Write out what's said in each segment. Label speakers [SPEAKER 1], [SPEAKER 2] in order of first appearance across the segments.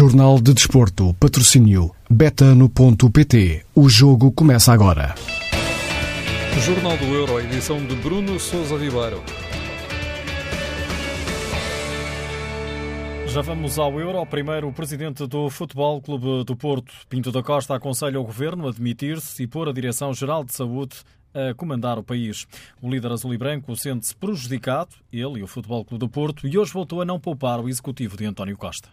[SPEAKER 1] Jornal de Desporto, patrocínio betano.pt. O jogo começa agora.
[SPEAKER 2] Jornal do Euro, edição de Bruno Souza Ribeiro. Já vamos ao Euro. Primeiro, o presidente do Futebol Clube do Porto, Pinto da Costa, aconselha o governo a demitir-se e pôr a Direção-Geral de Saúde a comandar o país. O líder azul e branco sente-se prejudicado, ele e o Futebol Clube do Porto, e hoje voltou a não poupar o executivo de António Costa.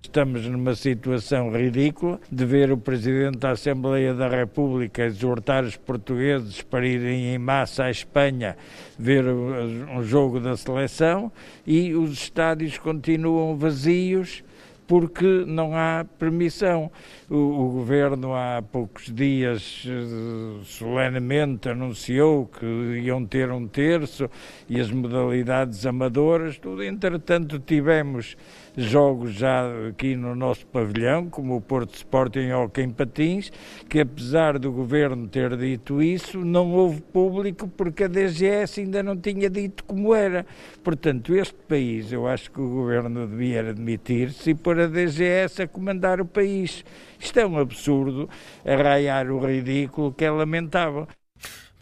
[SPEAKER 3] Estamos numa situação ridícula de ver o Presidente da Assembleia da República exortar os portugueses para irem em massa à Espanha ver um jogo da seleção e os estádios continuam vazios porque não há permissão. O, o, Governo há poucos dias eh, solenemente anunciou que iam ter um terço e as modalidades amadoras, tudo. Entretanto, tivemos jogos já aqui no nosso pavilhão, como o Porto Sporting ou em Patins, que apesar do governo ter dito isso, não houve público porque a DGS ainda não tinha dito como era. Portanto, este país, eu acho que o governo devia admitir-se e pôr a DGS a comandar o país. Isto é um absurdo, arraiar o ridículo que é lamentável.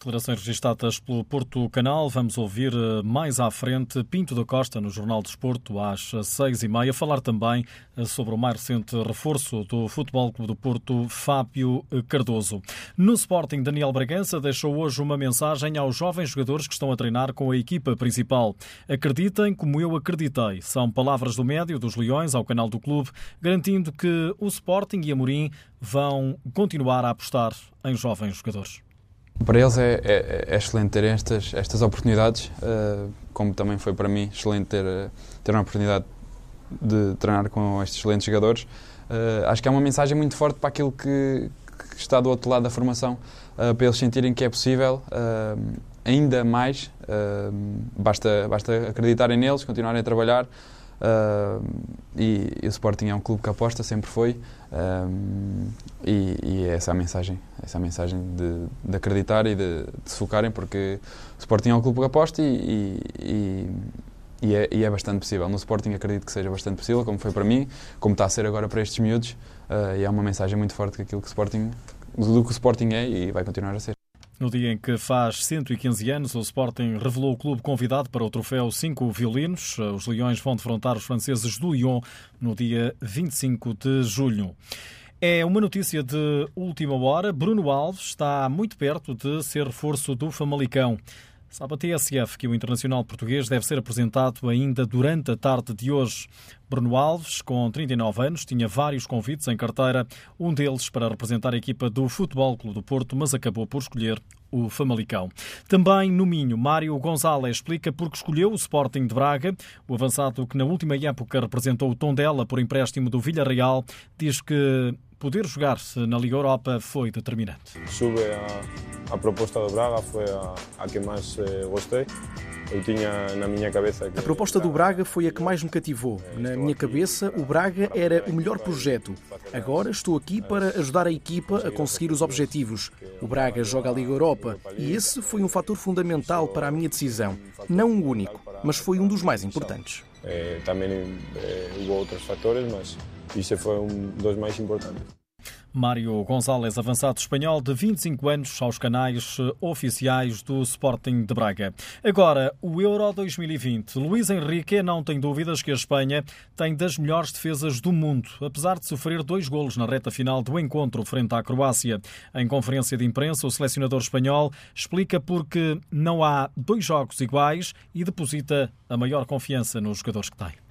[SPEAKER 2] Declarações registradas pelo Porto Canal. Vamos ouvir eh, mais à frente Pinto da Costa no Jornal do Desporto às seis e meia. Falar também eh, sobre o mais recente reforço do Futebol Clube do Porto, Fábio Cardoso. No Sporting, Daniel Bragança deixou hoje uma mensagem aos jovens jogadores que estão a treinar com a equipa principal. Acreditem como eu acreditei. São palavras do médio dos Leões ao canal do clube, garantindo que o Sporting e a Morim vão continuar a apostar em jovens jogadores.
[SPEAKER 4] Para eles é, é, é, excelente ter estas, estas oportunidades, uh, como também foi para mim excelente ter, ter uma oportunidade de treinar com estes excelentes jogadores. Uh, acho que é uma mensagem muito forte para aquilo que, que está do outro lado da formação, uh, para eles sentirem que é possível, ainda mais, basta, basta acreditarem neles, continuarem a trabalhar. E, e, o Sporting é um clube que aposta, sempre foi, e, e é essa a mensagem, essa mensagem de, de acreditar e de, de, se focarem, porque o Sporting é um clube que aposta e, e, e, é, e é bastante possível. No Sporting acredito que seja bastante possível, como foi para mim, como está a ser agora para estes miúdos, uh, e é uma mensagem muito forte que o Sporting, do que o Sporting é e vai continuar a ser.
[SPEAKER 2] No dia em que faz 115 anos, o Sporting revelou o clube convidado para o troféu 5 violinos. Os Leões vão defrontar os franceses do Lyon no dia 25 de julho. É uma notícia de última hora. Bruno Alves está muito perto de ser reforço do Famalicão. Sabe a TSF que o internacional português deve ser apresentado ainda durante a tarde de hoje. Bruno Alves, com 39 anos, tinha vários convites em carteira, um deles para representar a equipa do Futebol Clube do Porto, mas acabou por escolher o Famalicão. Também no Minho, Mário Gonzalez explica porque escolheu o Sporting de Braga. O avançado que na última época representou o Tondela por empréstimo do Villarreal diz que poder jogar-se na Liga Europa foi determinante.
[SPEAKER 5] Sube a, a proposta do Braga, foi a, a que mais eh, gostei. Eu tinha na minha cabeça que...
[SPEAKER 6] A proposta do Braga foi a que mais me cativou. Na minha cabeça, o Braga era o melhor projeto. Agora estou aqui para ajudar a equipa a conseguir os objetivos. O Braga joga a Liga Europa e esse foi um fator fundamental para a minha decisão. Não o único, mas foi um dos mais importantes.
[SPEAKER 5] Eh, também eh, houve outros fatores, mas isso foi um dos mais importantes.
[SPEAKER 2] Mário Gonzalez, avançado espanhol de 25 anos, aos canais oficiais do Sporting de Braga. Agora, o Euro 2020. Luís Henrique não tem dúvidas que a Espanha tem das melhores defesas do mundo, apesar de sofrer dois golos na reta final do encontro frente à Croácia. Em conferência de imprensa, o selecionador espanhol explica porque não há dois jogos iguais e deposita a maior confiança nos jogadores que tem.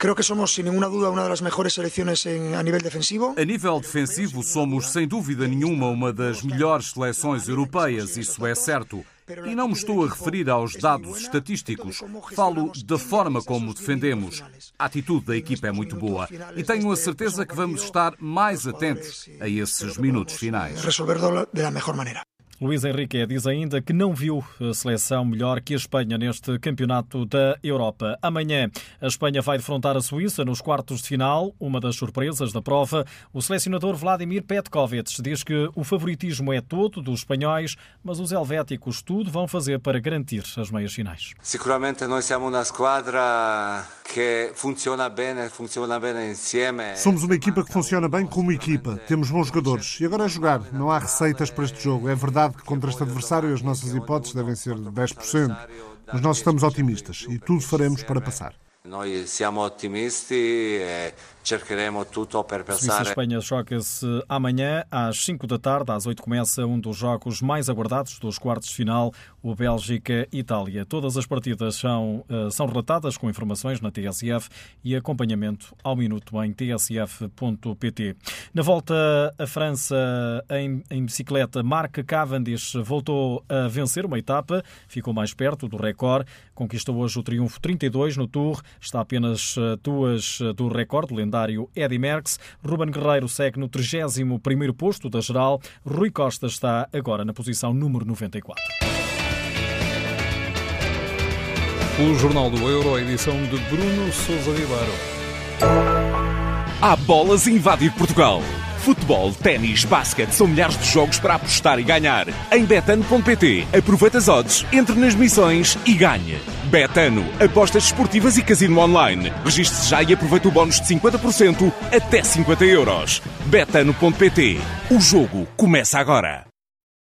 [SPEAKER 7] Creo que somos, sin ninguna duda, uma das melhores seleções a nível defensivo.
[SPEAKER 8] A nível defensivo, somos, sem dúvida nenhuma, uma das melhores seleções europeias, isso é certo. E não me estou a referir aos dados estatísticos. Falo da forma como defendemos. A atitude da equipa é muito boa e tenho a certeza que vamos estar mais atentos a esses minutos finais.
[SPEAKER 7] Resolverlo da melhor maneira.
[SPEAKER 2] Luís Henrique diz ainda que não viu a seleção melhor que a Espanha neste campeonato da Europa. Amanhã, a Espanha vai defrontar a Suíça nos quartos de final, uma das surpresas da prova. O selecionador Vladimir Petkovic diz que o favoritismo é todo dos espanhóis, mas os helvéticos tudo vão fazer para garantir as meias finais.
[SPEAKER 9] Seguramente nós somos uma esquadra que funciona bem, funciona bem insieme.
[SPEAKER 10] Somos uma equipa que funciona bem como equipa. Temos bons jogadores. E agora é jogar. Não há receitas para este jogo. É verdade que contra este adversário as nossas hipóteses devem ser de 10%. Mas nós estamos otimistas e tudo faremos para passar.
[SPEAKER 9] Nós somos otimistas cercheremo tutto per passare.
[SPEAKER 2] Suíça-Espanha joga-se amanhã às 5 da tarde. Às 8 começa um dos jogos mais aguardados dos quartos de final, o Bélgica-Itália. Todas as partidas são, eh, são relatadas com informações na TSF e acompanhamento ao minuto em tsf.pt. Na volta à França em, em bicicleta, Mark Cavendish voltou a vencer uma etapa, ficou mais perto do recorde, conquistou hoje o triunfo 32 no Tour, está apenas eh, duas eh, do recorde, lendário Eddy Merckx. Ruben Guerreiro segue no 31º posto da geral. Rui Costa está agora na posição número 94.
[SPEAKER 11] O Jornal do Euro, edição de Bruno Sousa Ribeiro.
[SPEAKER 12] Há bolas a invadir Portugal. Futebol, ténis, basquete são milhares de jogos para apostar e ganhar. Em betano.pt, aproveita as odds, entre nas missões e ganhe. Betano, apostas esportivas e casino online. Registre-se já e aproveita o bónus de 50% até 50 euros. Betano.pt, o jogo começa agora.